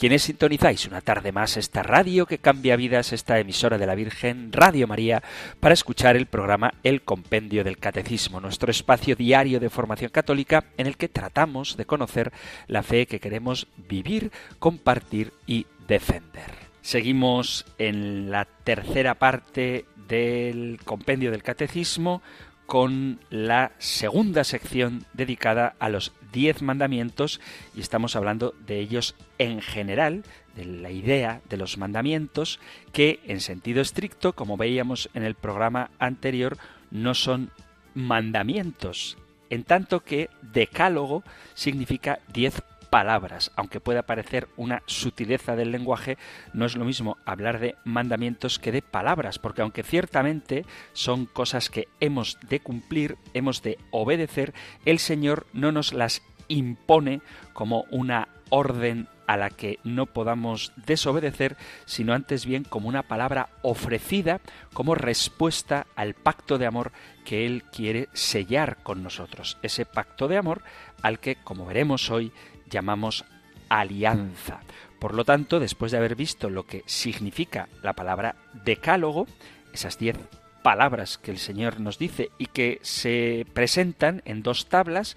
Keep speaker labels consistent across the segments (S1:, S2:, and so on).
S1: quienes sintonizáis una tarde más esta radio que cambia vidas, esta emisora de la Virgen, Radio María, para escuchar el programa El Compendio del Catecismo, nuestro espacio diario de formación católica en el que tratamos de conocer la fe que queremos vivir, compartir y defender. Seguimos en la tercera parte del Compendio del Catecismo con la segunda sección dedicada a los diez mandamientos y estamos hablando de ellos en general, de la idea de los mandamientos que en sentido estricto, como veíamos en el programa anterior, no son mandamientos, en tanto que decálogo significa diez palabras. Aunque pueda parecer una sutileza del lenguaje, no es lo mismo hablar de mandamientos que de palabras, porque aunque ciertamente son cosas que hemos de cumplir, hemos de obedecer, el Señor no nos las impone como una orden a la que no podamos desobedecer, sino antes bien como una palabra ofrecida como respuesta al pacto de amor que Él quiere sellar con nosotros. Ese pacto de amor al que, como veremos hoy, llamamos alianza. Por lo tanto, después de haber visto lo que significa la palabra decálogo, esas diez palabras que el Señor nos dice y que se presentan en dos tablas,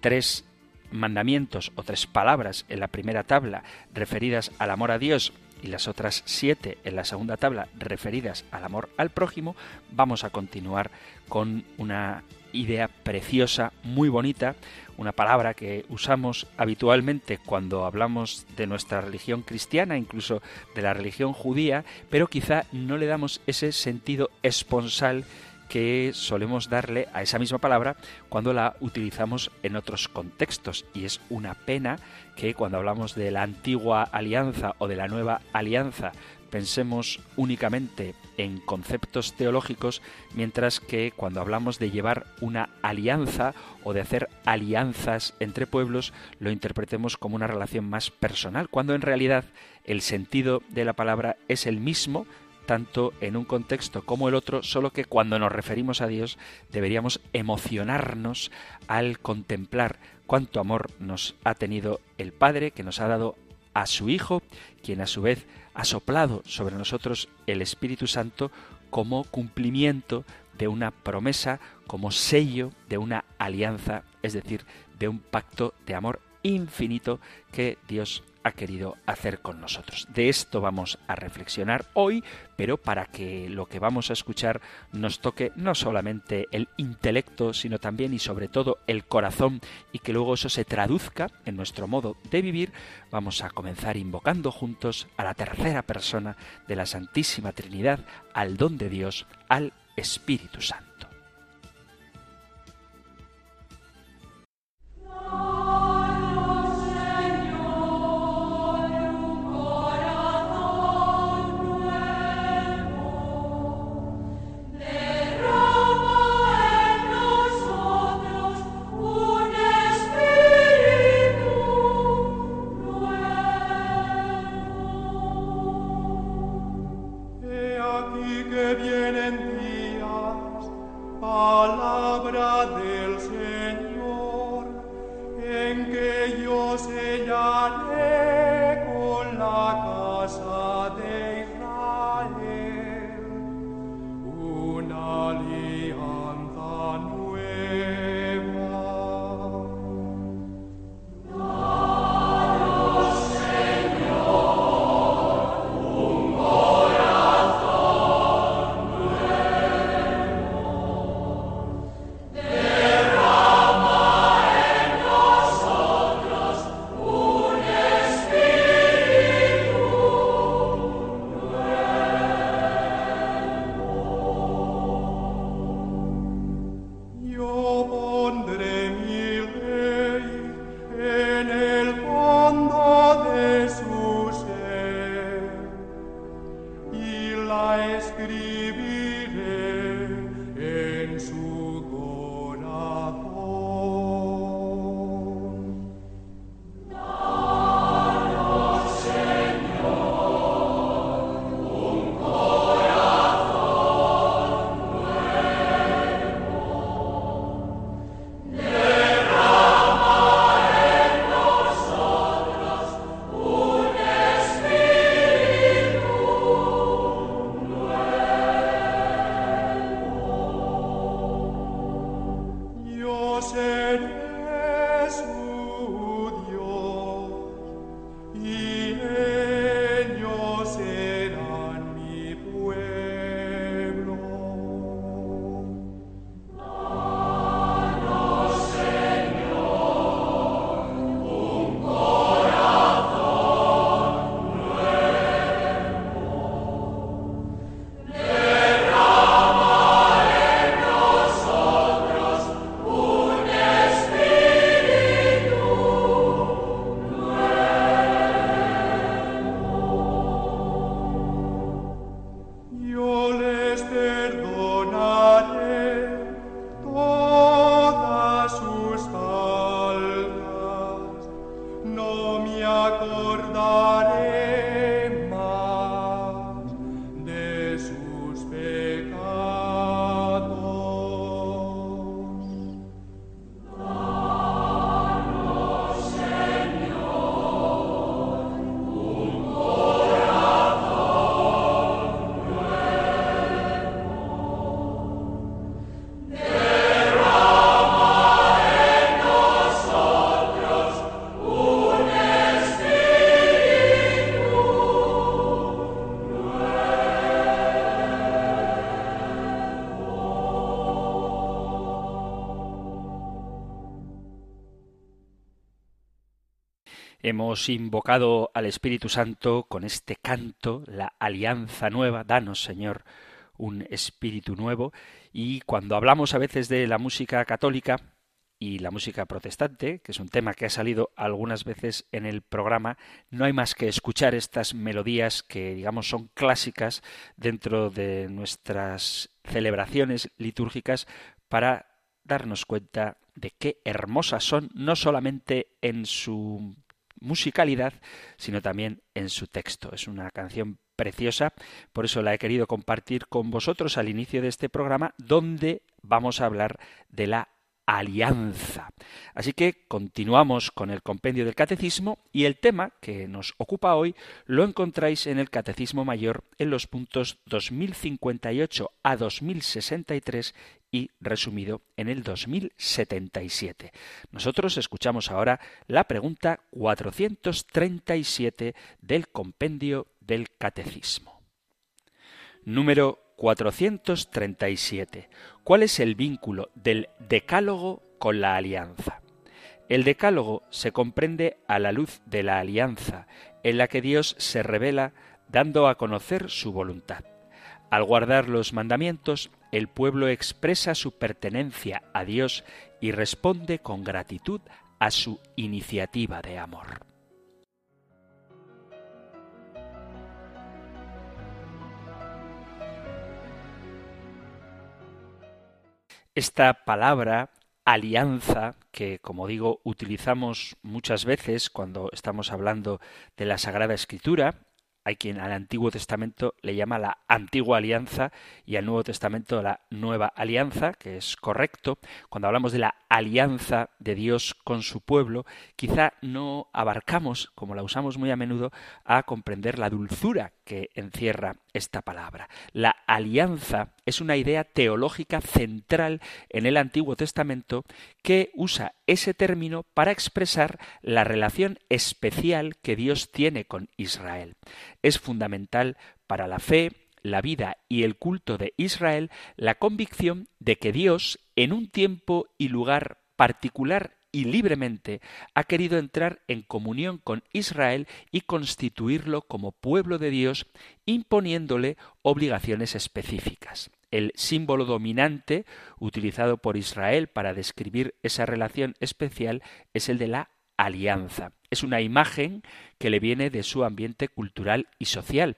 S1: tres mandamientos o tres palabras en la primera tabla referidas al amor a Dios y las otras siete en la segunda tabla referidas al amor al prójimo, vamos a continuar con una idea preciosa, muy bonita, una palabra que usamos habitualmente cuando hablamos de nuestra religión cristiana, incluso de la religión judía, pero quizá no le damos ese sentido esponsal que solemos darle a esa misma palabra cuando la utilizamos en otros contextos. Y es una pena que cuando hablamos de la antigua alianza o de la nueva alianza pensemos únicamente en conceptos teológicos, mientras que cuando hablamos de llevar una alianza o de hacer alianzas entre pueblos, lo interpretemos como una relación más personal, cuando en realidad el sentido de la palabra es el mismo, tanto en un contexto como el otro, solo que cuando nos referimos a Dios deberíamos emocionarnos al contemplar cuánto amor nos ha tenido el Padre, que nos ha dado a su Hijo, quien a su vez ha soplado sobre nosotros el Espíritu Santo como cumplimiento de una promesa, como sello de una alianza, es decir, de un pacto de amor infinito que Dios ha querido hacer con nosotros. De esto vamos a reflexionar hoy, pero para que lo que vamos a escuchar nos toque no solamente el intelecto, sino también y sobre todo el corazón y que luego eso se traduzca en nuestro modo de vivir, vamos a comenzar invocando juntos a la tercera persona de la Santísima Trinidad, al don de Dios, al Espíritu Santo. Hemos invocado al Espíritu Santo con este canto, la alianza nueva, danos Señor un espíritu nuevo, y cuando hablamos a veces de la música católica y la música protestante, que es un tema que ha salido algunas veces en el programa, no hay más que escuchar estas melodías que digamos son clásicas dentro de nuestras celebraciones litúrgicas para darnos cuenta de qué hermosas son, no solamente en su musicalidad, sino también en su texto. Es una canción preciosa, por eso la he querido compartir con vosotros al inicio de este programa, donde vamos a hablar de la alianza. Así que continuamos con el compendio del catecismo y el tema que nos ocupa hoy lo encontráis en el catecismo mayor en los puntos 2058 a 2063 y resumido en el 2077. Nosotros escuchamos ahora la pregunta 437 del compendio del catecismo. Número 437. ¿Cuál es el vínculo del decálogo con la alianza? El decálogo se comprende a la luz de la alianza, en la que Dios se revela dando a conocer su voluntad. Al guardar los mandamientos, el pueblo expresa su pertenencia a Dios y responde con gratitud a su iniciativa de amor. Esta palabra alianza que, como digo, utilizamos muchas veces cuando estamos hablando de la Sagrada Escritura, hay quien al Antiguo Testamento le llama la antigua alianza y al Nuevo Testamento la nueva alianza, que es correcto. Cuando hablamos de la alianza de Dios con su pueblo, quizá no abarcamos, como la usamos muy a menudo, a comprender la dulzura que encierra esta palabra. La alianza es una idea teológica central en el Antiguo Testamento que usa ese término para expresar la relación especial que Dios tiene con Israel. Es fundamental para la fe, la vida y el culto de Israel la convicción de que Dios, en un tiempo y lugar particular y libremente ha querido entrar en comunión con Israel y constituirlo como pueblo de Dios, imponiéndole obligaciones específicas. El símbolo dominante utilizado por Israel para describir esa relación especial es el de la alianza. Es una imagen que le viene de su ambiente cultural y social.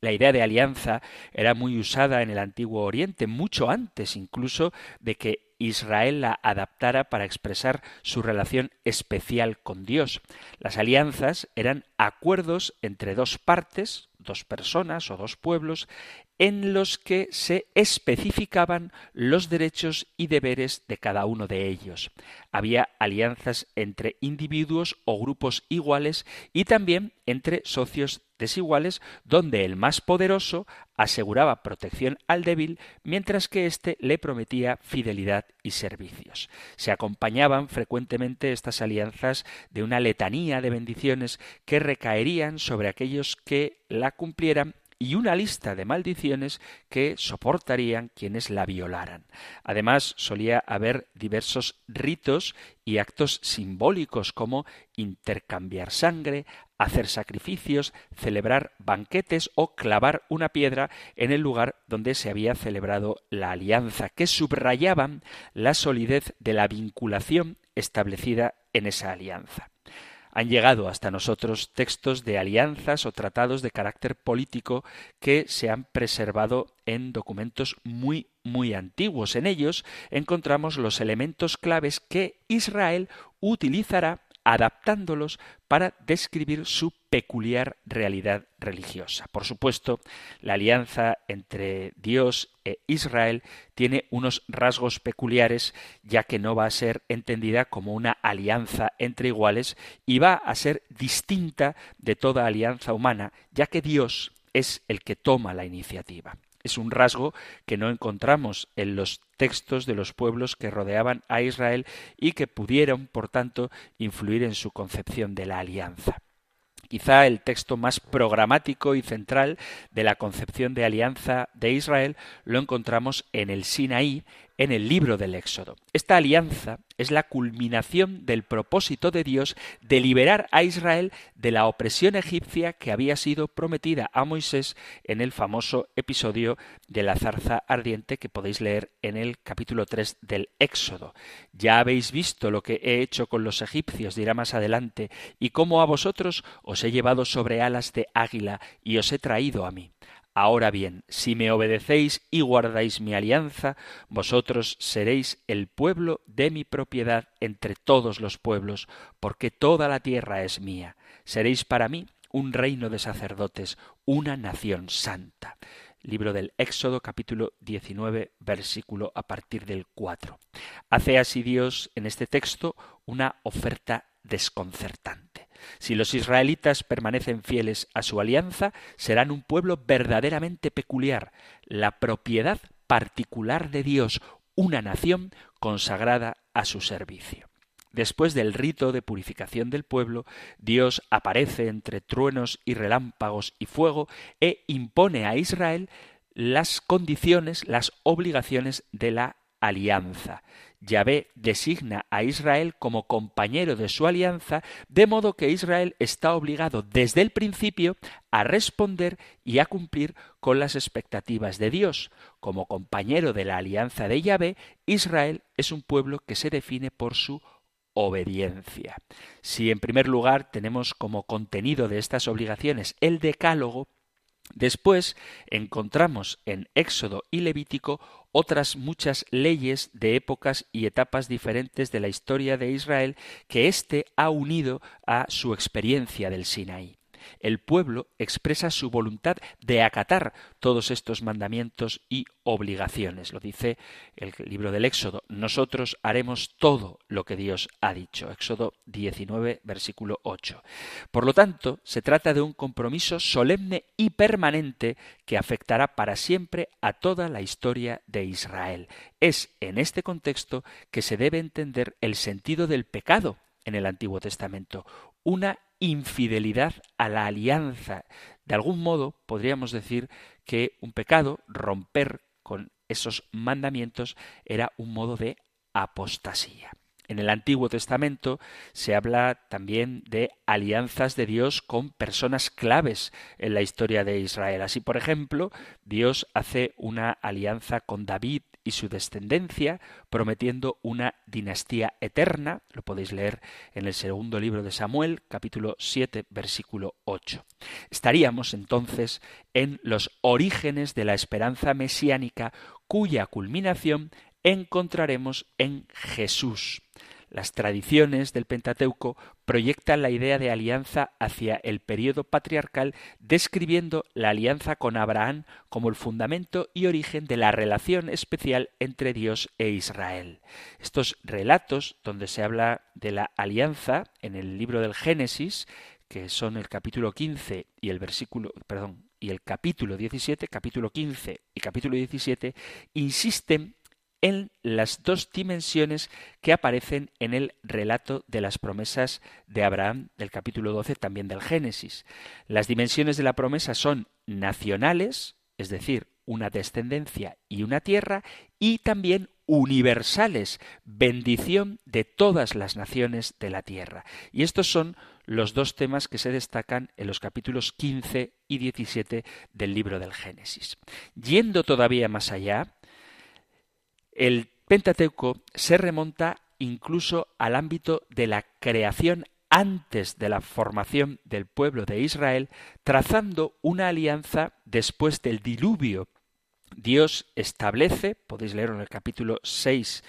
S1: La idea de alianza era muy usada en el Antiguo Oriente, mucho antes incluso de que Israel la adaptara para expresar su relación especial con Dios. Las alianzas eran acuerdos entre dos partes, dos personas o dos pueblos, en los que se especificaban los derechos y deberes de cada uno de ellos. Había alianzas entre individuos o grupos iguales y también entre socios desiguales donde el más poderoso aseguraba protección al débil mientras que éste le prometía fidelidad y servicios. Se acompañaban frecuentemente estas alianzas de una letanía de bendiciones que recaerían sobre aquellos que la cumplieran y una lista de maldiciones que soportarían quienes la violaran. Además, solía haber diversos ritos y actos simbólicos como intercambiar sangre, hacer sacrificios, celebrar banquetes o clavar una piedra en el lugar donde se había celebrado la alianza, que subrayaban la solidez de la vinculación establecida en esa alianza han llegado hasta nosotros textos de alianzas o tratados de carácter político que se han preservado en documentos muy muy antiguos. En ellos encontramos los elementos claves que Israel utilizará adaptándolos para describir su peculiar realidad religiosa. Por supuesto, la alianza entre Dios e Israel tiene unos rasgos peculiares, ya que no va a ser entendida como una alianza entre iguales y va a ser distinta de toda alianza humana, ya que Dios es el que toma la iniciativa. Es un rasgo que no encontramos en los textos de los pueblos que rodeaban a Israel y que pudieron, por tanto, influir en su concepción de la alianza. Quizá el texto más programático y central de la concepción de alianza de Israel lo encontramos en el Sinaí, en el libro del Éxodo. Esta alianza es la culminación del propósito de Dios de liberar a Israel de la opresión egipcia que había sido prometida a Moisés en el famoso episodio de la zarza ardiente que podéis leer en el capítulo 3 del Éxodo. Ya habéis visto lo que he hecho con los egipcios, dirá más adelante, y cómo a vosotros os he llevado sobre alas de águila y os he traído a mí. Ahora bien, si me obedecéis y guardáis mi alianza, vosotros seréis el pueblo de mi propiedad entre todos los pueblos, porque toda la tierra es mía. Seréis para mí un reino de sacerdotes, una nación santa. Libro del Éxodo capítulo 19 versículo a partir del 4. Hace así Dios en este texto una oferta desconcertante. Si los israelitas permanecen fieles a su alianza, serán un pueblo verdaderamente peculiar, la propiedad particular de Dios, una nación consagrada a su servicio. Después del rito de purificación del pueblo, Dios aparece entre truenos y relámpagos y fuego e impone a Israel las condiciones, las obligaciones de la alianza. Yahvé designa a Israel como compañero de su alianza, de modo que Israel está obligado desde el principio a responder y a cumplir con las expectativas de Dios. Como compañero de la alianza de Yahvé, Israel es un pueblo que se define por su obediencia. Si en primer lugar tenemos como contenido de estas obligaciones el decálogo, Después encontramos en Éxodo y Levítico otras muchas leyes de épocas y etapas diferentes de la historia de Israel que éste ha unido a su experiencia del Sinaí el pueblo expresa su voluntad de acatar todos estos mandamientos y obligaciones. Lo dice el libro del Éxodo. Nosotros haremos todo lo que Dios ha dicho. Éxodo 19, versículo 8. Por lo tanto, se trata de un compromiso solemne y permanente que afectará para siempre a toda la historia de Israel. Es en este contexto que se debe entender el sentido del pecado en el Antiguo Testamento, una infidelidad a la alianza. De algún modo podríamos decir que un pecado, romper con esos mandamientos, era un modo de apostasía. En el Antiguo Testamento se habla también de alianzas de Dios con personas claves en la historia de Israel. Así, por ejemplo, Dios hace una alianza con David y su descendencia, prometiendo una dinastía eterna. Lo podéis leer en el segundo libro de Samuel, capítulo 7, versículo 8. Estaríamos entonces en los orígenes de la esperanza mesiánica, cuya culminación encontraremos en Jesús. Las tradiciones del Pentateuco proyectan la idea de alianza hacia el periodo patriarcal, describiendo la alianza con Abraham como el fundamento y origen de la relación especial entre Dios e Israel. Estos relatos, donde se habla de la alianza en el libro del Génesis, que son el capítulo 15 y el versículo, perdón, y el capítulo 17, capítulo 15 y capítulo 17, insisten en las dos dimensiones que aparecen en el relato de las promesas de Abraham del capítulo 12 también del Génesis. Las dimensiones de la promesa son nacionales, es decir, una descendencia y una tierra, y también universales, bendición de todas las naciones de la tierra. Y estos son los dos temas que se destacan en los capítulos 15 y 17 del libro del Génesis. Yendo todavía más allá, el Pentateuco se remonta incluso al ámbito de la creación antes de la formación del pueblo de Israel, trazando una alianza después del diluvio. Dios establece, podéis leerlo en el capítulo 6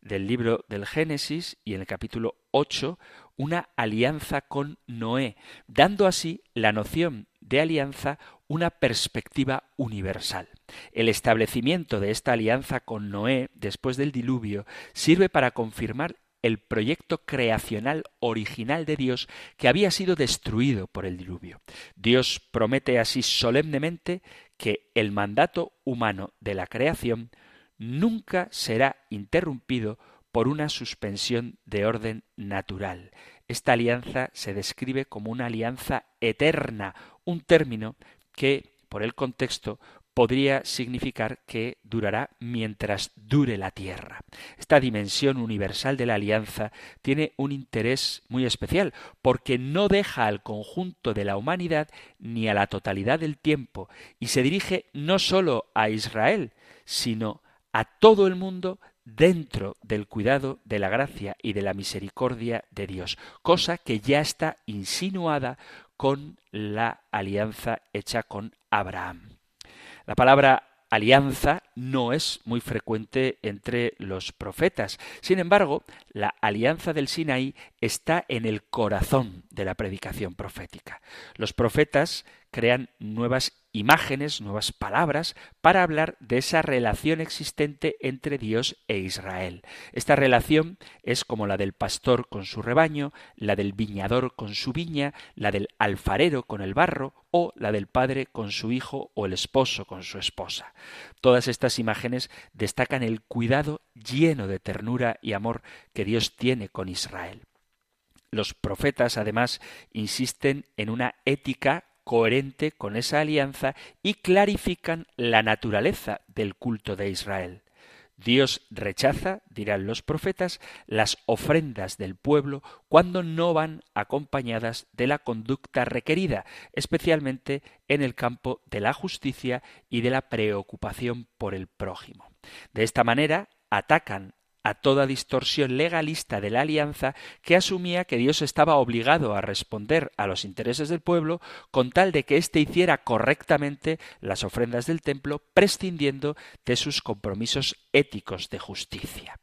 S1: del libro del Génesis y en el capítulo 8, una alianza con Noé, dando así la noción de alianza una perspectiva universal. El establecimiento de esta alianza con Noé después del diluvio sirve para confirmar el proyecto creacional original de Dios que había sido destruido por el diluvio. Dios promete así solemnemente que el mandato humano de la creación nunca será interrumpido por una suspensión de orden natural. Esta alianza se describe como una alianza eterna, un término que, por el contexto, podría significar que durará mientras dure la tierra. Esta dimensión universal de la alianza tiene un interés muy especial, porque no deja al conjunto de la humanidad ni a la totalidad del tiempo, y se dirige no sólo a Israel, sino a todo el mundo dentro del cuidado de la gracia y de la misericordia de Dios, cosa que ya está insinuada con la alianza hecha con Abraham. La palabra alianza no es muy frecuente entre los profetas. Sin embargo, la alianza del Sinaí está en el corazón de la predicación profética. Los profetas crean nuevas imágenes, nuevas palabras para hablar de esa relación existente entre Dios e Israel. Esta relación es como la del pastor con su rebaño, la del viñador con su viña, la del alfarero con el barro o la del padre con su hijo o el esposo con su esposa. Todas estas imágenes destacan el cuidado lleno de ternura y amor que Dios tiene con Israel. Los profetas, además, insisten en una ética coherente con esa alianza y clarifican la naturaleza del culto de Israel. Dios rechaza, dirán los profetas, las ofrendas del pueblo cuando no van acompañadas de la conducta requerida, especialmente en el campo de la justicia y de la preocupación por el prójimo. De esta manera atacan a toda distorsión legalista de la alianza que asumía que Dios estaba obligado a responder a los intereses del pueblo con tal de que éste hiciera correctamente las ofrendas del templo, prescindiendo de sus compromisos éticos de justicia.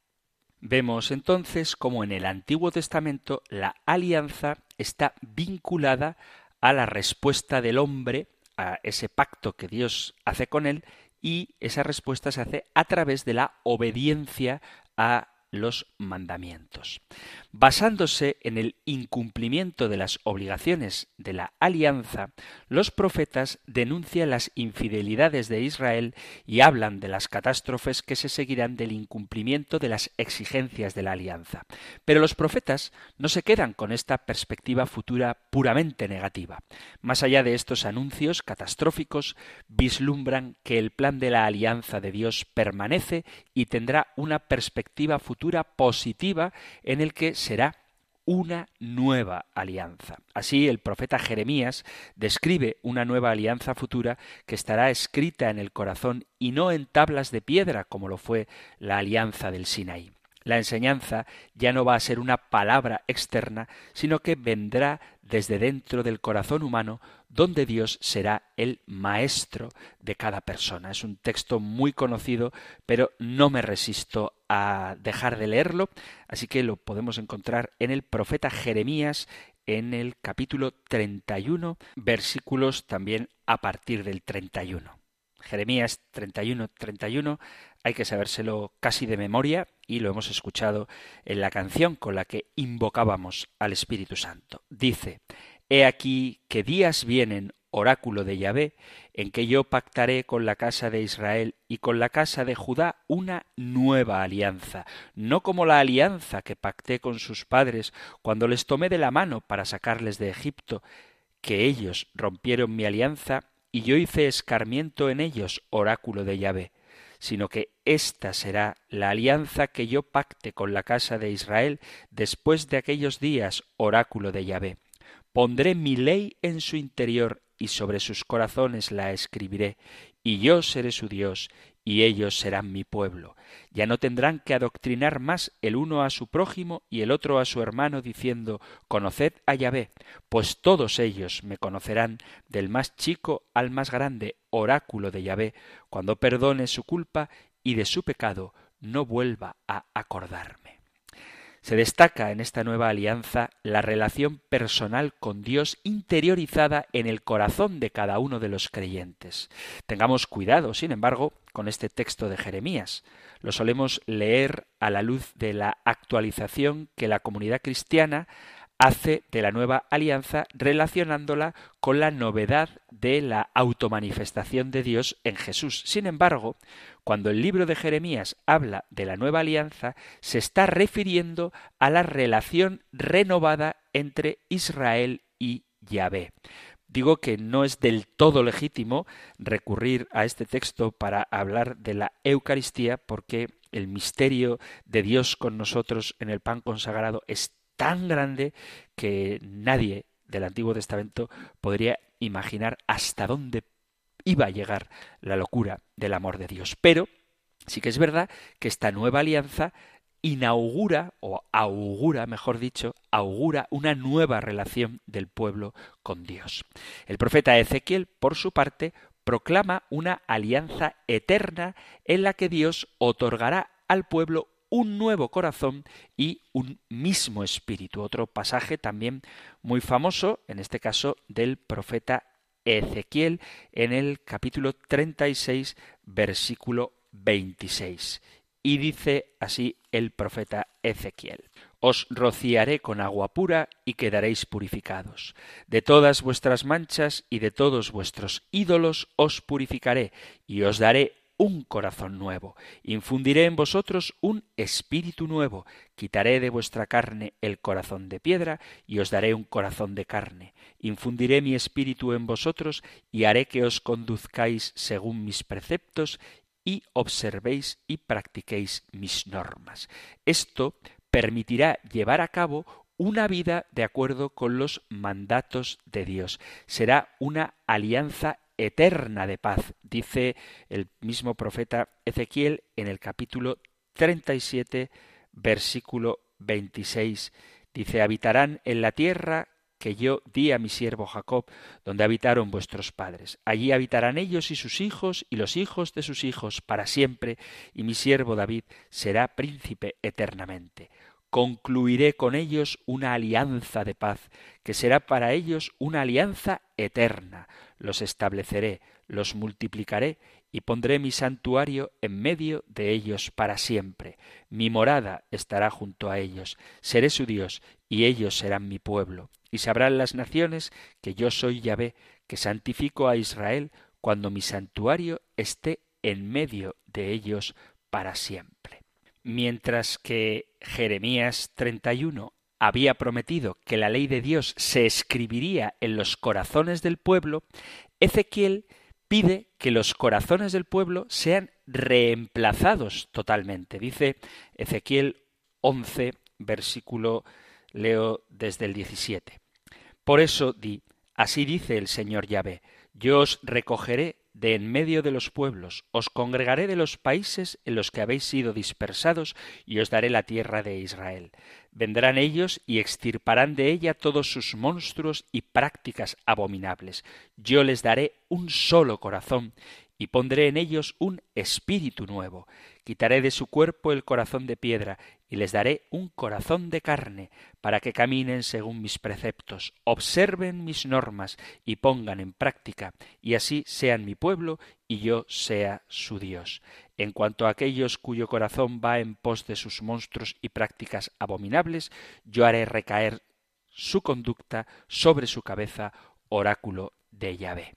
S1: Vemos entonces cómo en el Antiguo Testamento la alianza está vinculada a la respuesta del hombre a ese pacto que Dios hace con él y esa respuesta se hace a través de la obediencia a los mandamientos. Basándose en el incumplimiento de las obligaciones de la alianza, los profetas denuncian las infidelidades de Israel y hablan de las catástrofes que se seguirán del incumplimiento de las exigencias de la alianza. Pero los profetas no se quedan con esta perspectiva futura puramente negativa. Más allá de estos anuncios catastróficos, vislumbran que el plan de la alianza de Dios permanece y tendrá una perspectiva futura positiva en el que será una nueva alianza. Así el profeta Jeremías describe una nueva alianza futura que estará escrita en el corazón y no en tablas de piedra como lo fue la alianza del Sinaí. La enseñanza ya no va a ser una palabra externa, sino que vendrá desde dentro del corazón humano, donde Dios será el maestro de cada persona. Es un texto muy conocido, pero no me resisto a dejar de leerlo, así que lo podemos encontrar en el profeta Jeremías en el capítulo 31, versículos también a partir del 31. Jeremías 31, 31, hay que sabérselo casi de memoria y lo hemos escuchado en la canción con la que invocábamos al Espíritu Santo. Dice, He aquí que días vienen, oráculo de Yahvé, en que yo pactaré con la casa de Israel y con la casa de Judá una nueva alianza, no como la alianza que pacté con sus padres cuando les tomé de la mano para sacarles de Egipto, que ellos rompieron mi alianza y yo hice escarmiento en ellos, oráculo de Yahvé, sino que esta será la alianza que yo pacte con la casa de Israel después de aquellos días, oráculo de Yahvé. Pondré mi ley en su interior y sobre sus corazones la escribiré, y yo seré su Dios, y ellos serán mi pueblo. Ya no tendrán que adoctrinar más el uno a su prójimo y el otro a su hermano, diciendo Conoced a Yahvé, pues todos ellos me conocerán, del más chico al más grande, oráculo de Yahvé, cuando perdone su culpa y de su pecado no vuelva a acordarme. Se destaca en esta nueva alianza la relación personal con Dios interiorizada en el corazón de cada uno de los creyentes. Tengamos cuidado, sin embargo, con este texto de Jeremías. Lo solemos leer a la luz de la actualización que la comunidad cristiana hace de la nueva alianza relacionándola con la novedad de la automanifestación de Dios en Jesús. Sin embargo, cuando el libro de Jeremías habla de la nueva alianza, se está refiriendo a la relación renovada entre Israel y Yahvé. Digo que no es del todo legítimo recurrir a este texto para hablar de la Eucaristía porque el misterio de Dios con nosotros en el pan consagrado es tan grande que nadie del Antiguo Testamento podría imaginar hasta dónde iba a llegar la locura del amor de Dios. Pero sí que es verdad que esta nueva alianza inaugura, o augura, mejor dicho, augura una nueva relación del pueblo con Dios. El profeta Ezequiel, por su parte, proclama una alianza eterna en la que Dios otorgará al pueblo un nuevo corazón y un mismo espíritu. Otro pasaje también muy famoso, en este caso del profeta Ezequiel, en el capítulo 36, versículo 26. Y dice así el profeta Ezequiel. Os rociaré con agua pura y quedaréis purificados. De todas vuestras manchas y de todos vuestros ídolos os purificaré y os daré un corazón nuevo. Infundiré en vosotros un espíritu nuevo. Quitaré de vuestra carne el corazón de piedra y os daré un corazón de carne. Infundiré mi espíritu en vosotros y haré que os conduzcáis según mis preceptos y observéis y practiquéis mis normas. Esto permitirá llevar a cabo una vida de acuerdo con los mandatos de Dios. Será una alianza eterna de paz, dice el mismo profeta Ezequiel en el capítulo 37, versículo 26. Dice, habitarán en la tierra que yo di a mi siervo Jacob, donde habitaron vuestros padres. Allí habitarán ellos y sus hijos y los hijos de sus hijos para siempre, y mi siervo David será príncipe eternamente concluiré con ellos una alianza de paz, que será para ellos una alianza eterna. Los estableceré, los multiplicaré y pondré mi santuario en medio de ellos para siempre. Mi morada estará junto a ellos. Seré su Dios y ellos serán mi pueblo. Y sabrán las naciones que yo soy Yahvé, que santifico a Israel cuando mi santuario esté en medio de ellos para siempre. Mientras que Jeremías 31 había prometido que la ley de Dios se escribiría en los corazones del pueblo, Ezequiel pide que los corazones del pueblo sean reemplazados totalmente. Dice Ezequiel 11, versículo, leo desde el 17. Por eso di, así dice el Señor Yahvé, yo os recogeré de en medio de los pueblos, os congregaré de los países en los que habéis sido dispersados, y os daré la tierra de Israel. Vendrán ellos y extirparán de ella todos sus monstruos y prácticas abominables. Yo les daré un solo corazón, y pondré en ellos un espíritu nuevo. Quitaré de su cuerpo el corazón de piedra, y les daré un corazón de carne, para que caminen según mis preceptos, observen mis normas y pongan en práctica, y así sean mi pueblo y yo sea su Dios. En cuanto a aquellos cuyo corazón va en pos de sus monstruos y prácticas abominables, yo haré recaer su conducta sobre su cabeza, oráculo de Yahvé.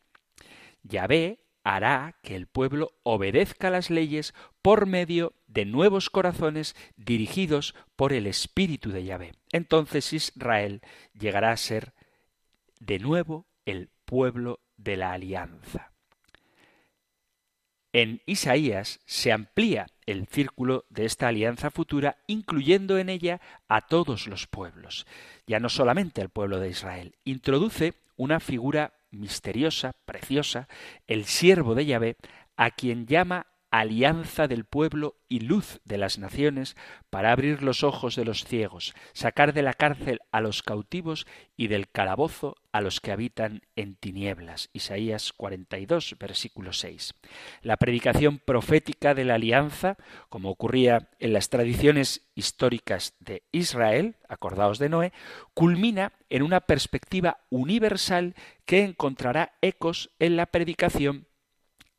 S1: Yahvé hará que el pueblo obedezca las leyes por medio de nuevos corazones dirigidos por el Espíritu de Yahvé. Entonces Israel llegará a ser de nuevo el pueblo de la alianza. En Isaías se amplía el círculo de esta alianza futura, incluyendo en ella a todos los pueblos, ya no solamente al pueblo de Israel. Introduce una figura misteriosa, preciosa, el siervo de Yahvé, a quien llama alianza del pueblo y luz de las naciones, para abrir los ojos de los ciegos, sacar de la cárcel a los cautivos y del calabozo a los que habitan en tinieblas. Isaías 42, versículo 6. La predicación profética de la alianza, como ocurría en las tradiciones históricas de Israel, acordaos de Noé, culmina en una perspectiva universal que encontrará ecos en la predicación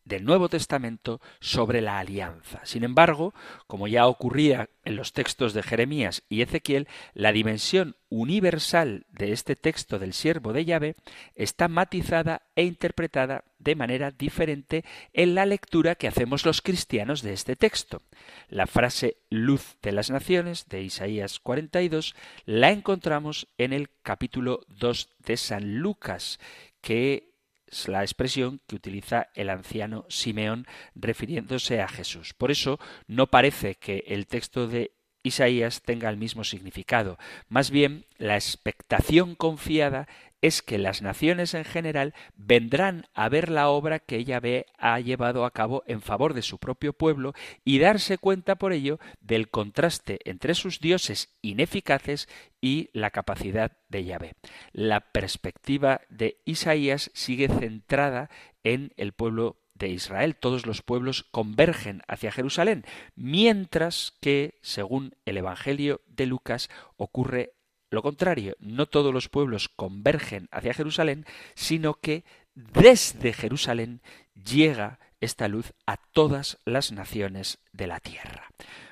S1: del Nuevo Testamento sobre la alianza. Sin embargo, como ya ocurría en los textos de Jeremías y Ezequiel, la dimensión universal de este texto del siervo de Yahvé está matizada e interpretada de manera diferente en la lectura que hacemos los cristianos de este texto. La frase luz de las naciones de Isaías 42 la encontramos en el capítulo 2 de San Lucas, que es la expresión que utiliza el anciano Simeón refiriéndose a Jesús. Por eso no parece que el texto de Isaías tenga el mismo significado. Más bien, la expectación confiada es que las naciones en general vendrán a ver la obra que Yahvé ha llevado a cabo en favor de su propio pueblo y darse cuenta por ello del contraste entre sus dioses ineficaces y la capacidad de Yahvé. La perspectiva de Isaías sigue centrada en el pueblo de Israel. Todos los pueblos convergen hacia Jerusalén, mientras que, según el Evangelio de Lucas, ocurre lo contrario, no todos los pueblos convergen hacia Jerusalén, sino que desde Jerusalén llega esta luz a todas las naciones de la tierra.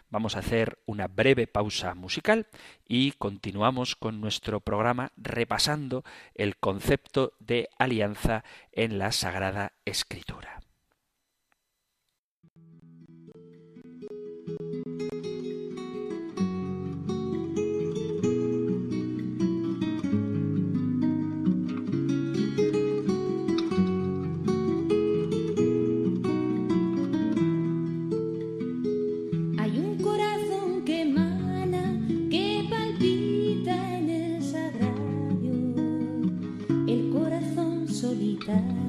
S1: Vamos a hacer una breve pausa musical y continuamos con nuestro programa repasando el concepto de alianza en la Sagrada Escritura.
S2: Hay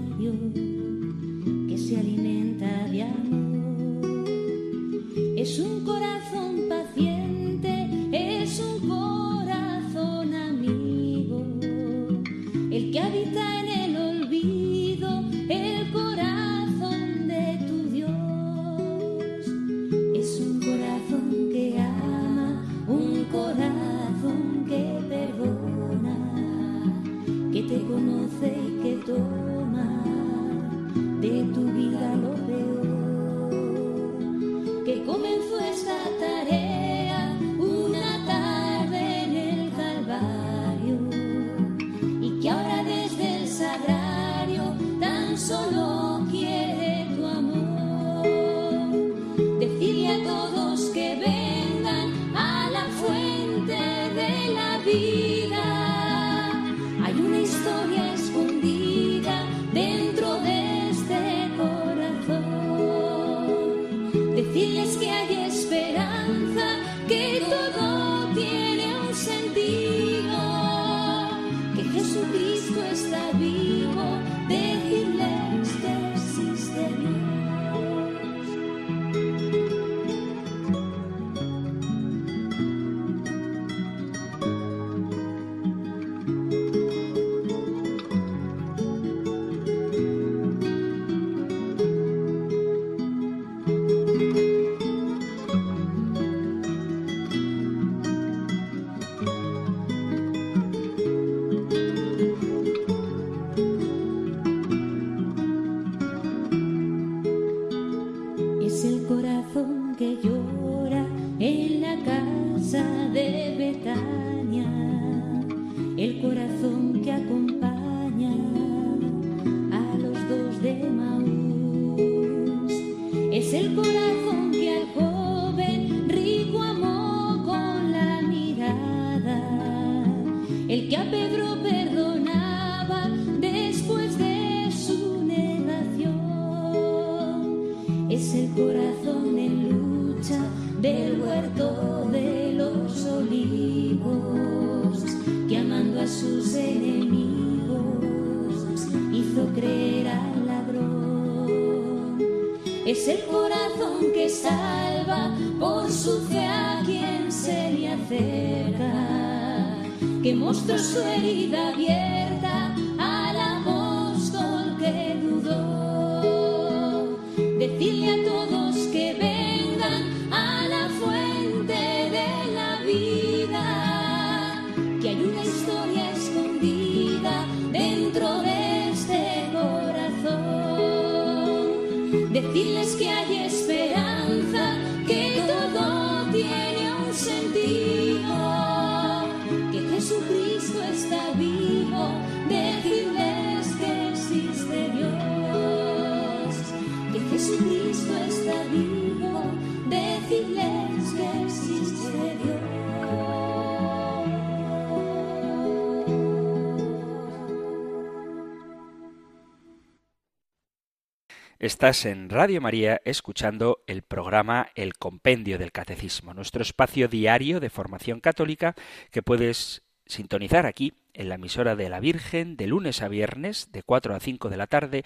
S1: Estás en Radio María escuchando el programa El Compendio del Catecismo, nuestro espacio diario de formación católica que puedes sintonizar aquí en la emisora de la Virgen de lunes a viernes de 4 a 5 de la tarde,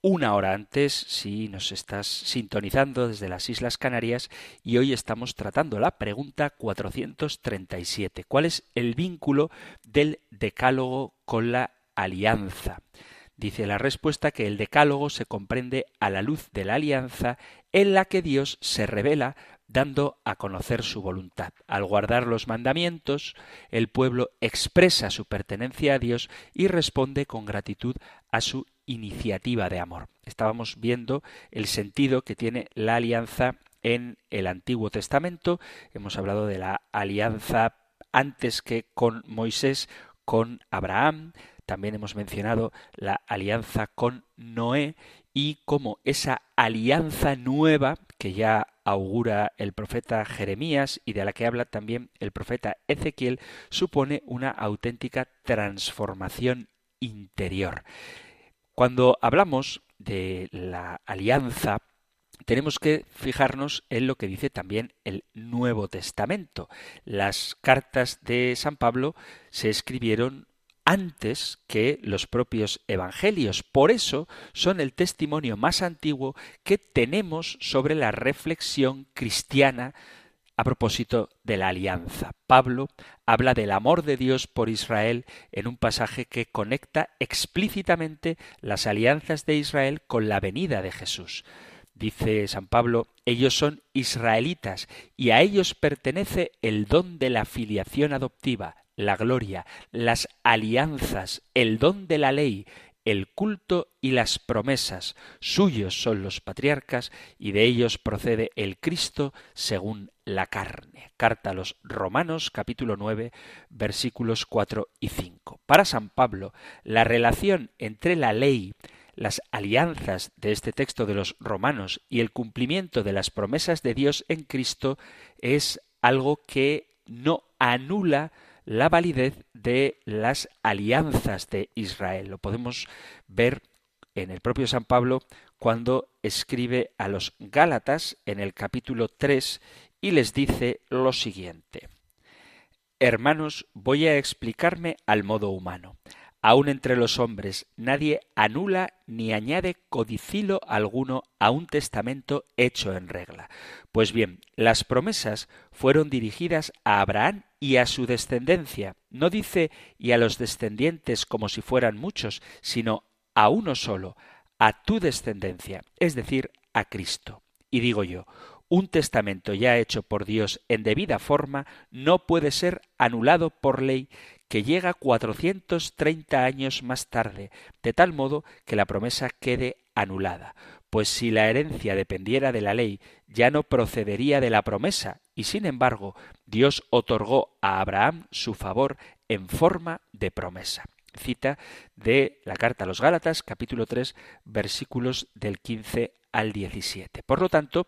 S1: una hora antes si nos estás sintonizando desde las Islas Canarias y hoy estamos tratando la pregunta 437. ¿Cuál es el vínculo del decálogo con la alianza? Dice la respuesta que el decálogo se comprende a la luz de la alianza en la que Dios se revela dando a conocer su voluntad. Al guardar los mandamientos, el pueblo expresa su pertenencia a Dios y responde con gratitud a su iniciativa de amor. Estábamos viendo el sentido que tiene la alianza en el Antiguo Testamento. Hemos hablado de la alianza antes que con Moisés, con Abraham. También hemos mencionado la alianza con Noé y cómo esa alianza nueva que ya augura el profeta Jeremías y de la que habla también el profeta Ezequiel supone una auténtica transformación interior. Cuando hablamos de la alianza, tenemos que fijarnos en lo que dice también el Nuevo Testamento. Las cartas de San Pablo se escribieron antes que los propios evangelios. Por eso son el testimonio más antiguo que tenemos sobre la reflexión cristiana a propósito de la alianza. Pablo habla del amor de Dios por Israel en un pasaje que conecta explícitamente las alianzas de Israel con la venida de Jesús. Dice San Pablo, ellos son israelitas y a ellos pertenece el don de la filiación adoptiva, la gloria, las alianzas, el don de la ley, el culto y las promesas. Suyos son los patriarcas y de ellos procede el Cristo según la carne. Carta a los Romanos capítulo 9 versículos 4 y 5. Para San Pablo, la relación entre la ley, las alianzas de este texto de los Romanos y el cumplimiento de las promesas de Dios en Cristo es algo que no anula la validez de las alianzas de Israel. Lo podemos ver en el propio San Pablo cuando escribe a los Gálatas en el capítulo 3 y les dice lo siguiente. Hermanos, voy a explicarme al modo humano. Aun entre los hombres nadie anula ni añade codicilo alguno a un testamento hecho en regla. Pues bien, las promesas fueron dirigidas a Abraham y a su descendencia. No dice y a los descendientes como si fueran muchos, sino a uno solo, a tu descendencia, es decir, a Cristo. Y digo yo, un testamento ya hecho por Dios en debida forma no puede ser anulado por ley que llega 430 años más tarde, de tal modo que la promesa quede anulada. Pues si la herencia dependiera de la ley, ya no procedería de la promesa, y sin embargo Dios otorgó a Abraham su favor en forma de promesa. Cita de la carta a los Gálatas, capítulo 3, versículos del 15 al 17. Por lo tanto,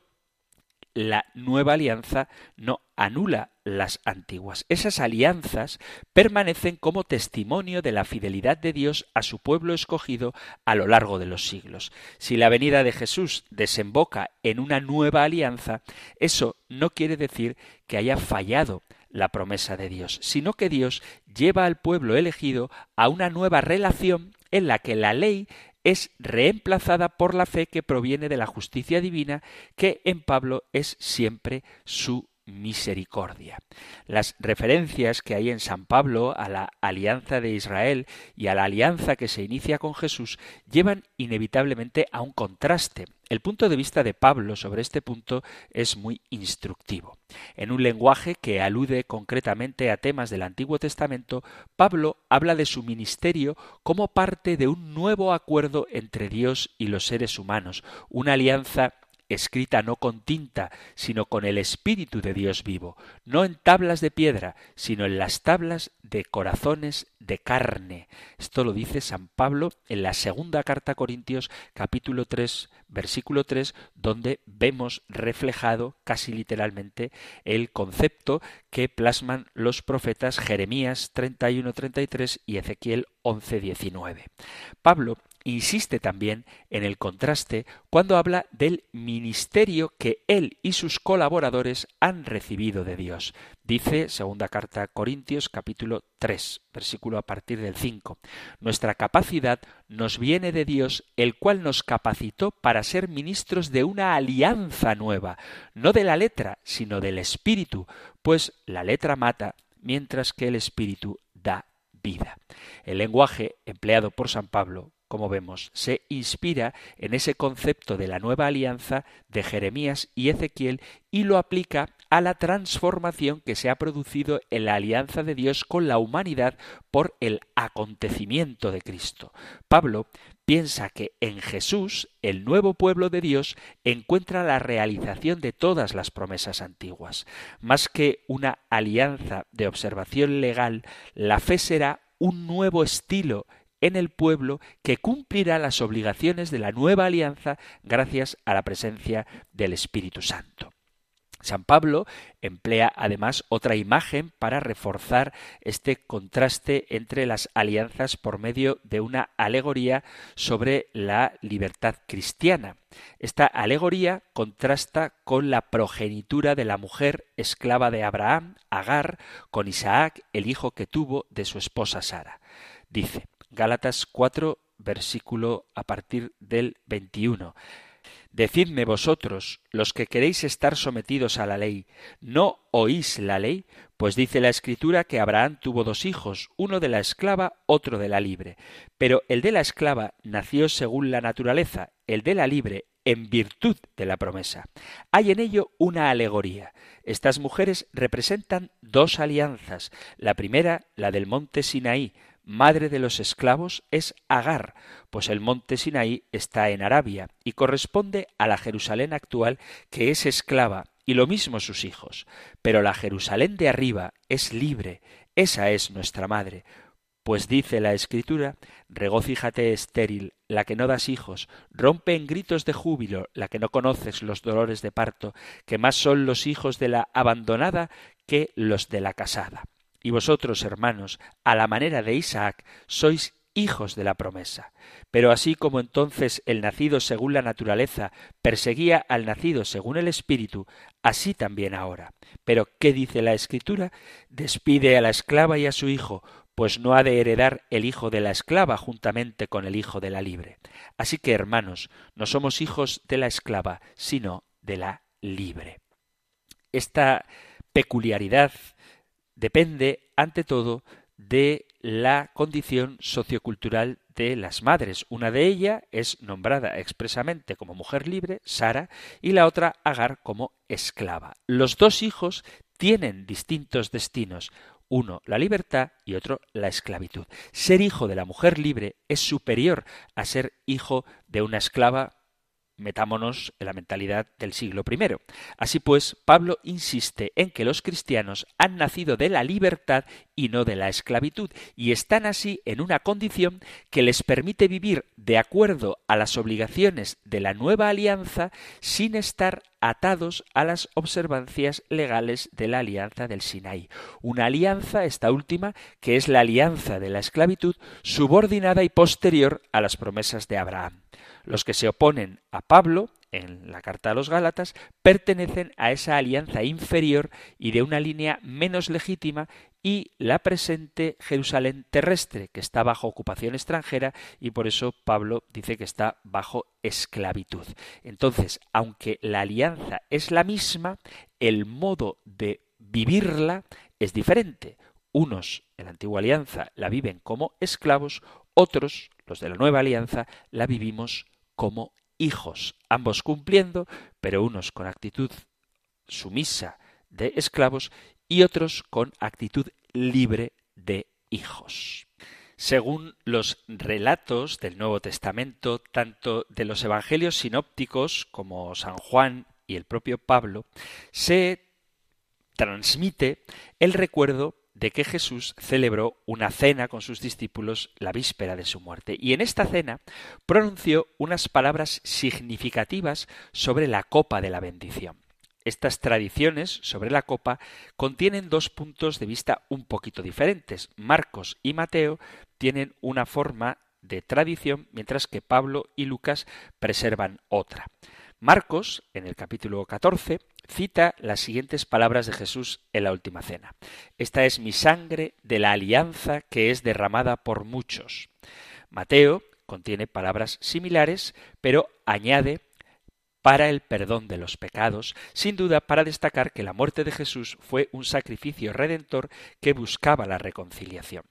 S1: la nueva alianza no anula las antiguas. Esas alianzas permanecen como testimonio de la fidelidad de Dios a su pueblo escogido a lo largo de los siglos. Si la venida de Jesús desemboca en una nueva alianza, eso no quiere decir que haya fallado la promesa de Dios, sino que Dios lleva al pueblo elegido a una nueva relación en la que la ley es reemplazada por la fe que proviene de la justicia divina, que en Pablo es siempre su misericordia. Las referencias que hay en San Pablo a la alianza de Israel y a la alianza que se inicia con Jesús llevan inevitablemente a un contraste. El punto de vista de Pablo sobre este punto es muy instructivo. En un lenguaje que alude concretamente a temas del Antiguo Testamento, Pablo habla de su ministerio como parte de un nuevo acuerdo entre Dios y los seres humanos, una alianza escrita no con tinta, sino con el Espíritu de Dios vivo, no en tablas de piedra, sino en las tablas de corazones de carne. Esto lo dice San Pablo en la segunda carta a Corintios capítulo 3 versículo 3 donde vemos reflejado casi literalmente el concepto que plasman los profetas Jeremías 31-33 y Ezequiel 11-19. Pablo insiste también en el contraste cuando habla del ministerio que él y sus colaboradores han recibido de Dios. Dice, segunda carta a Corintios capítulo 3, versículo a partir del 5, Nuestra capacidad nos viene de Dios, el cual nos capacitó para ser ministros de una alianza nueva, no de la letra, sino del Espíritu, pues la letra mata, mientras que el Espíritu da vida. El lenguaje empleado por San Pablo como vemos, se inspira en ese concepto de la nueva alianza de Jeremías y Ezequiel y lo aplica a la transformación que se ha producido en la alianza de Dios con la humanidad por el acontecimiento de Cristo. Pablo piensa que en Jesús el nuevo pueblo de Dios encuentra la realización de todas las promesas antiguas. Más que una alianza de observación legal, la fe será un nuevo estilo en el pueblo que cumplirá las obligaciones de la nueva alianza gracias a la presencia del Espíritu Santo. San Pablo emplea además otra imagen para reforzar este contraste entre las alianzas por medio de una alegoría sobre la libertad cristiana. Esta alegoría contrasta con la progenitura de la mujer esclava de Abraham, Agar, con Isaac, el hijo que tuvo de su esposa Sara. Dice, Gálatas 4, versículo a partir del 21. Decidme vosotros, los que queréis estar sometidos a la ley, ¿no oís la ley? Pues dice la Escritura que Abraham tuvo dos hijos, uno de la esclava, otro de la libre. Pero el de la esclava nació según la naturaleza, el de la libre en virtud de la promesa. Hay en ello una alegoría. Estas mujeres representan dos alianzas. La primera, la del monte Sinaí, madre de los esclavos, es Agar, pues el monte Sinaí está en Arabia y corresponde a la Jerusalén actual que es esclava, y lo mismo sus hijos. Pero la Jerusalén de arriba es libre, esa es nuestra madre. Pues dice la Escritura, regocíjate estéril, la que no das hijos, rompe en gritos de júbilo, la que no conoces los dolores de parto, que más son los hijos de la abandonada que los de la casada. Y vosotros, hermanos, a la manera de Isaac, sois hijos de la promesa. Pero así como entonces el nacido según la naturaleza perseguía al nacido según el Espíritu, así también ahora. Pero ¿qué dice la Escritura? Despide a la esclava y a su hijo, pues no ha de heredar el hijo de la esclava juntamente con el hijo de la libre. Así que, hermanos, no somos hijos de la esclava, sino de la libre. Esta peculiaridad depende, ante todo, de la condición sociocultural de las madres. Una de ellas es nombrada expresamente como mujer libre, Sara, y la otra Agar como esclava. Los dos hijos tienen distintos destinos, uno la libertad y otro la esclavitud. Ser hijo de la mujer libre es superior a ser hijo de una esclava Metámonos en la mentalidad del siglo I. Así pues, Pablo insiste en que los cristianos han nacido de la libertad y no de la esclavitud, y están así en una condición que les permite vivir de acuerdo a las obligaciones de la nueva alianza sin estar atados a las observancias legales de la alianza del Sinaí. Una alianza, esta última, que es la alianza de la esclavitud, subordinada y posterior a las promesas de Abraham. Los que se oponen a Pablo en la carta a los Gálatas pertenecen a esa alianza inferior y de una línea menos legítima y la presente Jerusalén terrestre, que está bajo ocupación extranjera y por eso Pablo dice que está bajo esclavitud. Entonces, aunque la alianza es la misma, el modo de vivirla es diferente. Unos en la antigua alianza la viven como esclavos, otros, los de la nueva alianza, la vivimos como hijos, ambos cumpliendo, pero unos con actitud sumisa de esclavos y otros con actitud libre de hijos. Según los relatos del Nuevo Testamento, tanto de los Evangelios sinópticos como San Juan y el propio Pablo, se transmite el recuerdo de que Jesús celebró una cena con sus discípulos la víspera de su muerte. Y en esta cena pronunció unas palabras significativas sobre la copa de la bendición. Estas tradiciones sobre la copa contienen dos puntos de vista un poquito diferentes. Marcos y Mateo tienen una forma de tradición, mientras que Pablo y Lucas preservan otra. Marcos, en el capítulo 14, cita las siguientes palabras de Jesús en la última cena. Esta es mi sangre de la alianza que es derramada por muchos. Mateo contiene palabras similares, pero añade para el perdón de los pecados, sin duda para destacar que la muerte de Jesús fue un sacrificio redentor que buscaba la reconciliación.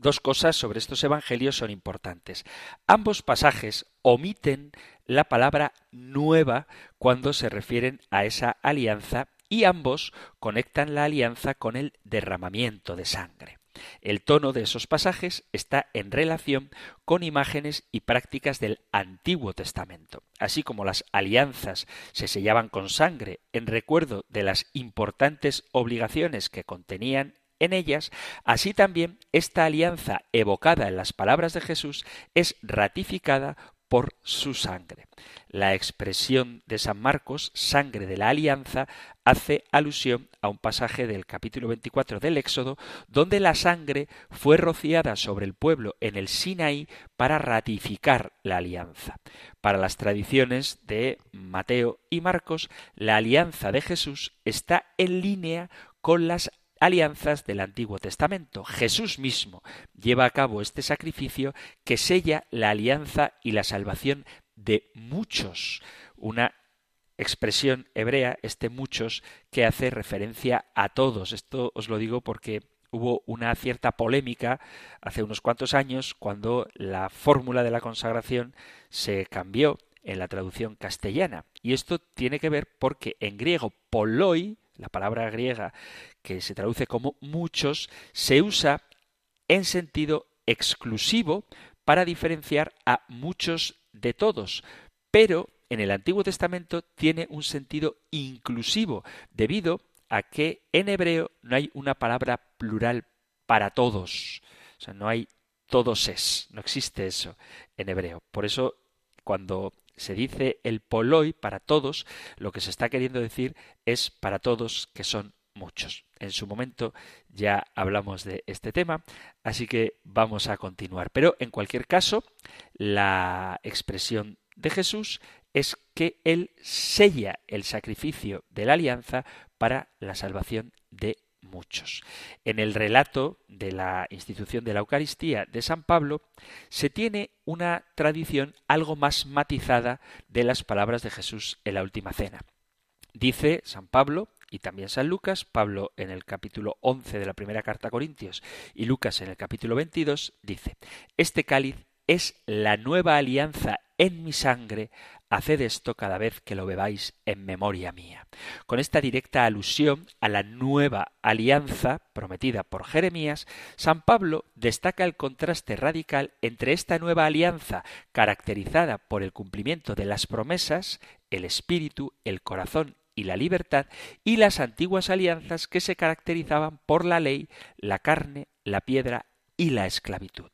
S1: Dos cosas sobre estos evangelios son importantes. Ambos pasajes omiten la palabra nueva cuando se refieren a esa alianza y ambos conectan la alianza con el derramamiento de sangre. El tono de esos pasajes está en relación con imágenes y prácticas del Antiguo Testamento. Así como las alianzas se sellaban con sangre en recuerdo de las importantes obligaciones que contenían en ellas, así también esta alianza evocada en las palabras de Jesús es ratificada por su sangre. La expresión de San Marcos, sangre de la alianza, hace alusión a un pasaje del capítulo 24 del Éxodo, donde la sangre fue rociada sobre el pueblo en el Sinaí para ratificar la alianza. Para las tradiciones de Mateo y Marcos, la alianza de Jesús está en línea con las alianzas del Antiguo Testamento. Jesús mismo lleva a cabo este sacrificio que sella la alianza y la salvación de muchos. Una expresión hebrea, este muchos, que hace referencia a todos. Esto os lo digo porque hubo una cierta polémica hace unos cuantos años cuando la fórmula de la consagración se cambió en la traducción castellana. Y esto tiene que ver porque en griego poloi la palabra griega que se traduce como muchos, se usa en sentido exclusivo para diferenciar a muchos de todos, pero en el Antiguo Testamento tiene un sentido inclusivo, debido a que en hebreo no hay una palabra plural para todos. O sea, no hay todos es, no existe eso en hebreo. Por eso, cuando se dice el poloi para todos, lo que se está queriendo decir es para todos que son muchos. En su momento ya hablamos de este tema, así que vamos a continuar. Pero en cualquier caso, la expresión de Jesús es que Él sella el sacrificio de la alianza para la salvación de muchos. En el relato de la institución de la Eucaristía de San Pablo se tiene una tradición algo más matizada de las palabras de Jesús en la última cena. Dice San Pablo y también San Lucas, Pablo en el capítulo 11 de la primera carta a Corintios y Lucas en el capítulo 22, dice, Este cáliz es la nueva alianza en mi sangre, haced esto cada vez que lo bebáis en memoria mía. Con esta directa alusión a la nueva alianza prometida por Jeremías, San Pablo destaca el contraste radical entre esta nueva alianza caracterizada por el cumplimiento de las promesas, el espíritu, el corazón y la libertad, y las antiguas alianzas que se caracterizaban por la ley, la carne, la piedra y la esclavitud.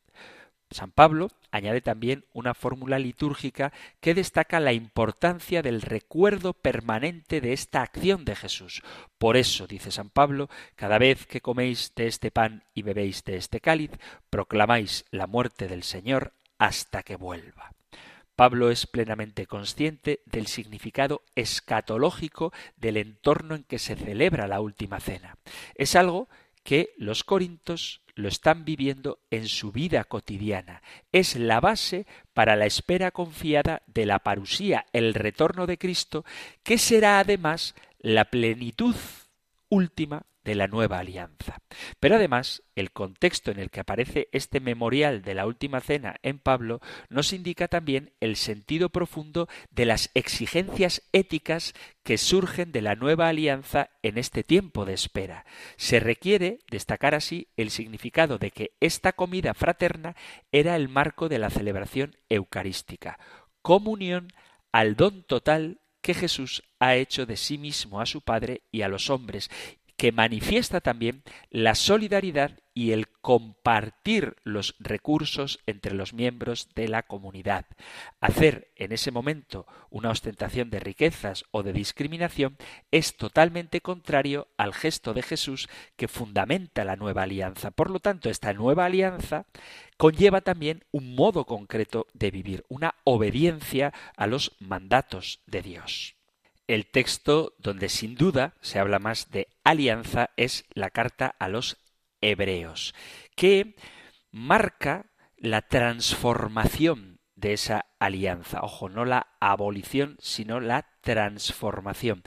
S1: San Pablo añade también una fórmula litúrgica que destaca la importancia del recuerdo permanente de esta acción de Jesús. Por eso, dice San Pablo, cada vez que coméis de este pan y bebéis de este cáliz, proclamáis la muerte del Señor hasta que vuelva. Pablo es plenamente consciente del significado escatológico del entorno en que se celebra la última cena. Es algo que los corintos lo están viviendo en su vida cotidiana. Es la base para la espera confiada de la parusía, el retorno de Cristo, que será además la plenitud última de la nueva alianza. Pero además, el contexto en el que aparece este memorial de la última cena en Pablo nos indica también el sentido profundo de las exigencias éticas que surgen de la nueva alianza en este tiempo de espera. Se requiere destacar así el significado de que esta comida fraterna era el marco de la celebración eucarística, comunión al don total que Jesús ha hecho de sí mismo a su Padre y a los hombres, que manifiesta también la solidaridad y el compartir los recursos entre los miembros de la comunidad. Hacer en ese momento una ostentación de riquezas o de discriminación es totalmente contrario al gesto de Jesús que fundamenta la nueva alianza. Por lo tanto, esta nueva alianza conlleva también un modo concreto de vivir, una obediencia a los mandatos de Dios. El texto donde sin duda se habla más de alianza es la carta a los hebreos, que marca la transformación de esa alianza. Ojo, no la abolición, sino la transformación.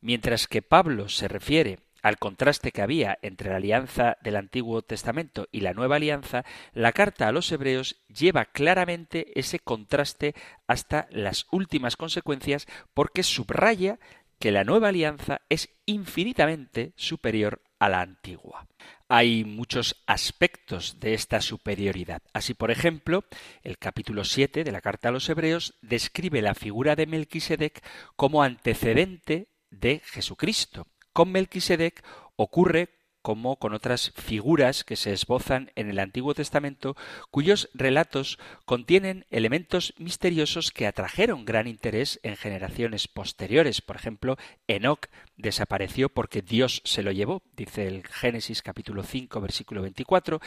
S1: Mientras que Pablo se refiere al contraste que había entre la alianza del Antiguo Testamento y la Nueva Alianza, la carta a los Hebreos lleva claramente ese contraste hasta las últimas consecuencias porque subraya que la Nueva Alianza es infinitamente superior a la antigua. Hay muchos aspectos de esta superioridad. Así, por ejemplo, el capítulo 7 de la carta a los Hebreos describe la figura de Melquisedec como antecedente de Jesucristo. Con Melquisedec ocurre como con otras figuras que se esbozan en el Antiguo Testamento, cuyos relatos contienen elementos misteriosos que atrajeron gran interés en generaciones posteriores. Por ejemplo, Enoc desapareció porque Dios se lo llevó, dice el Génesis capítulo 5, versículo 24.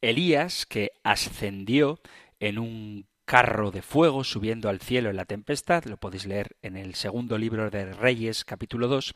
S1: Elías, que ascendió en un carro de fuego subiendo al cielo en la tempestad, lo podéis leer en el segundo libro de Reyes capítulo 2,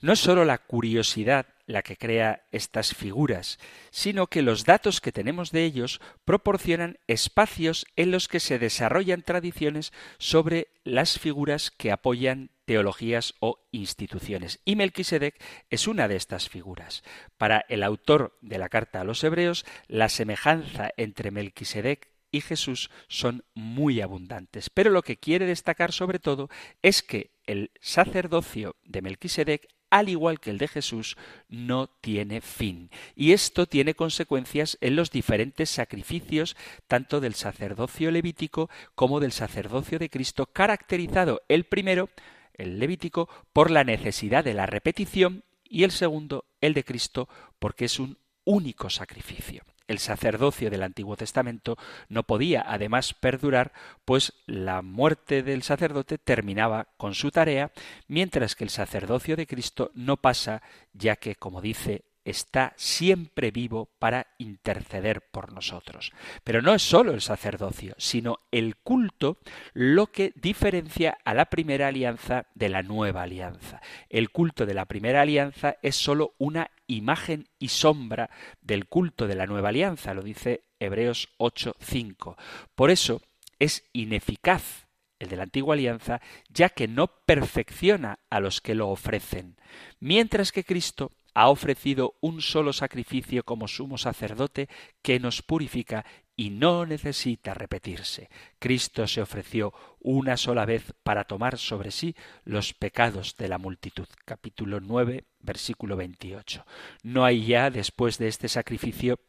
S1: no es sólo la curiosidad la que crea estas figuras, sino que los datos que tenemos de ellos proporcionan espacios en los que se desarrollan tradiciones sobre las figuras que apoyan teologías o instituciones. Y Melquisedec es una de estas figuras. Para el autor de la carta a los hebreos, la semejanza entre Melquisedec y Jesús son muy abundantes. Pero lo que quiere destacar sobre todo es que el sacerdocio de Melquisedec al igual que el de Jesús, no tiene fin. Y esto tiene consecuencias en los diferentes sacrificios, tanto del sacerdocio levítico como del sacerdocio de Cristo, caracterizado el primero, el levítico, por la necesidad de la repetición y el segundo, el de Cristo, porque es un único sacrificio el sacerdocio del Antiguo Testamento no podía además perdurar, pues la muerte del sacerdote terminaba con su tarea, mientras que el sacerdocio de Cristo no pasa, ya que, como dice está siempre vivo para interceder por nosotros. Pero no es sólo el sacerdocio, sino el culto lo que diferencia a la primera alianza de la nueva alianza. El culto de la primera alianza es sólo una imagen y sombra del culto de la nueva alianza, lo dice Hebreos 8:5. Por eso es ineficaz el de la antigua alianza, ya que no perfecciona a los que lo ofrecen, mientras que Cristo ha ofrecido un solo sacrificio como sumo sacerdote que nos purifica y no necesita repetirse. Cristo se ofreció una sola vez para tomar sobre sí los pecados de la multitud. Capítulo 9, versículo 28. No hay ya, después de este sacrificio,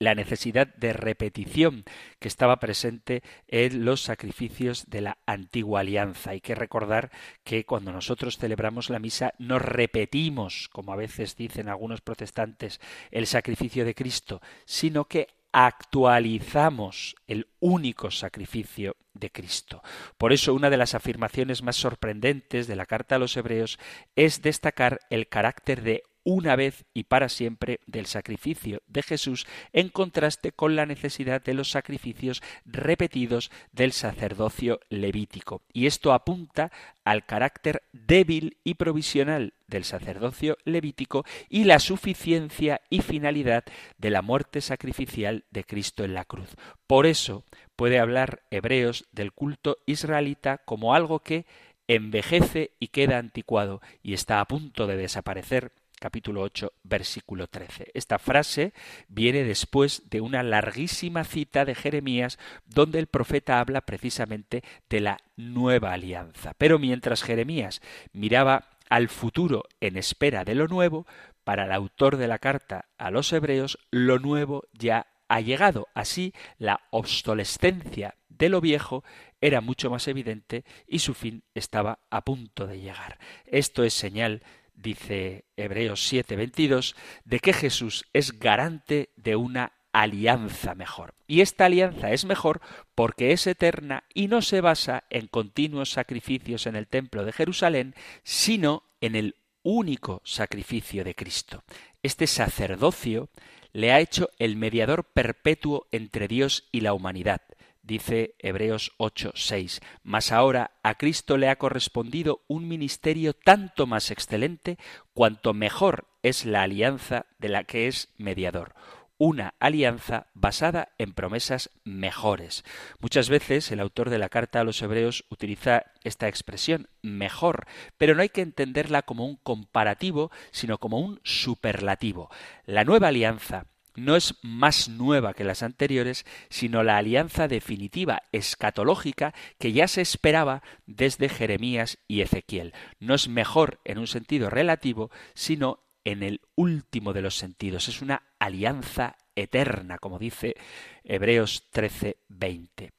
S1: la necesidad de repetición que estaba presente en los sacrificios de la antigua alianza. Hay que recordar que cuando nosotros celebramos la misa no repetimos, como a veces dicen algunos protestantes, el sacrificio de Cristo, sino que actualizamos el único sacrificio de Cristo. Por eso una de las afirmaciones más sorprendentes de la carta a los hebreos es destacar el carácter de una vez y para siempre del sacrificio de Jesús en contraste con la necesidad de los sacrificios repetidos del sacerdocio levítico. Y esto apunta al carácter débil y provisional del sacerdocio levítico y la suficiencia y finalidad de la muerte sacrificial de Cristo en la cruz. Por eso puede hablar Hebreos del culto israelita como algo que envejece y queda anticuado y está a punto de desaparecer capítulo 8, versículo 13. Esta frase viene después de una larguísima cita de Jeremías donde el profeta habla precisamente de la nueva alianza. Pero mientras Jeremías miraba al futuro en espera de lo nuevo, para el autor de la carta a los hebreos, lo nuevo ya ha llegado. Así, la obsolescencia de lo viejo era mucho más evidente y su fin estaba a punto de llegar. Esto es señal dice Hebreos 7:22, de que Jesús es garante de una alianza mejor. Y esta alianza es mejor porque es eterna y no se basa en continuos sacrificios en el templo de Jerusalén, sino en el único sacrificio de Cristo. Este sacerdocio le ha hecho el mediador perpetuo entre Dios y la humanidad dice Hebreos 8:6. Mas ahora a Cristo le ha correspondido un ministerio tanto más excelente cuanto mejor es la alianza de la que es mediador una alianza basada en promesas mejores. Muchas veces el autor de la carta a los hebreos utiliza esta expresión mejor, pero no hay que entenderla como un comparativo, sino como un superlativo. La nueva alianza no es más nueva que las anteriores, sino la alianza definitiva escatológica que ya se esperaba desde Jeremías y Ezequiel. No es mejor en un sentido relativo, sino en el último de los sentidos. Es una alianza eterna, como dice Hebreos 13:20.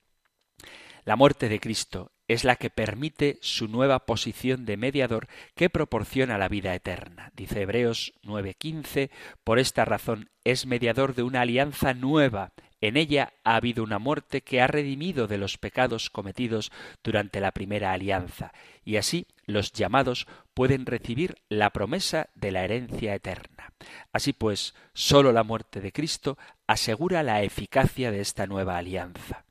S1: La muerte de Cristo es la que permite su nueva posición de mediador que proporciona la vida eterna. Dice Hebreos 9:15, por esta razón es mediador de una alianza nueva. En ella ha habido una muerte que ha redimido de los pecados cometidos durante la primera alianza, y así los llamados pueden recibir la promesa de la herencia eterna. Así pues, sólo la muerte de Cristo asegura la eficacia de esta nueva alianza.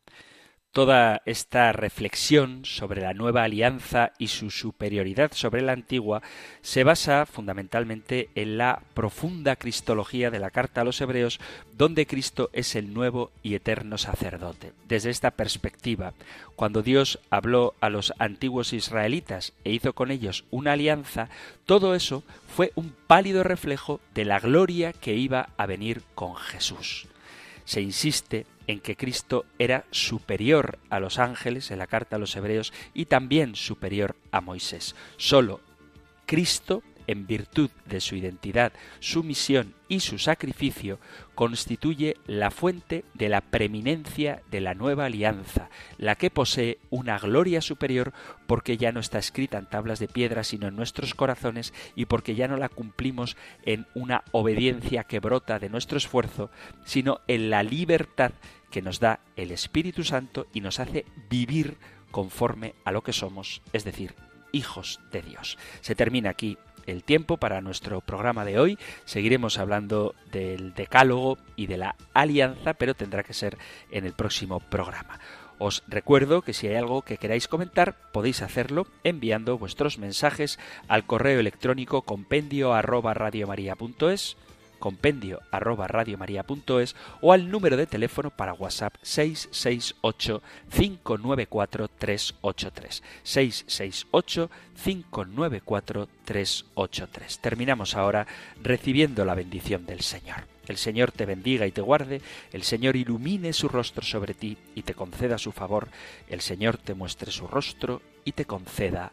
S1: Toda esta reflexión sobre la nueva alianza y su superioridad sobre la antigua se basa fundamentalmente en la profunda cristología de la carta a los hebreos, donde Cristo es el nuevo y eterno sacerdote. Desde esta perspectiva, cuando Dios habló a los antiguos israelitas e hizo con ellos una alianza, todo eso fue un pálido reflejo de la gloria que iba a venir con Jesús. Se insiste en que Cristo era superior a los ángeles en la carta a los hebreos y también superior a Moisés. Solo Cristo en virtud de su identidad, su misión y su sacrificio, constituye la fuente de la preeminencia de la nueva alianza, la que posee una gloria superior porque ya no está escrita en tablas de piedra sino en nuestros corazones y porque ya no la cumplimos en una obediencia que brota de nuestro esfuerzo, sino en la libertad que nos da el Espíritu Santo y nos hace vivir conforme a lo que somos, es decir, hijos de Dios. Se termina aquí el tiempo para nuestro programa de hoy. Seguiremos hablando del decálogo y de la alianza, pero tendrá que ser en el próximo programa. Os recuerdo que si hay algo que queráis comentar, podéis hacerlo enviando vuestros mensajes al correo electrónico compendio compendio arroba radiomaria.es o al número de teléfono para WhatsApp 668 594 383. 668 594 383. Terminamos ahora recibiendo la bendición del Señor. El Señor te bendiga y te guarde, el Señor ilumine su rostro sobre ti y te conceda su favor, el Señor te muestre su rostro y te conceda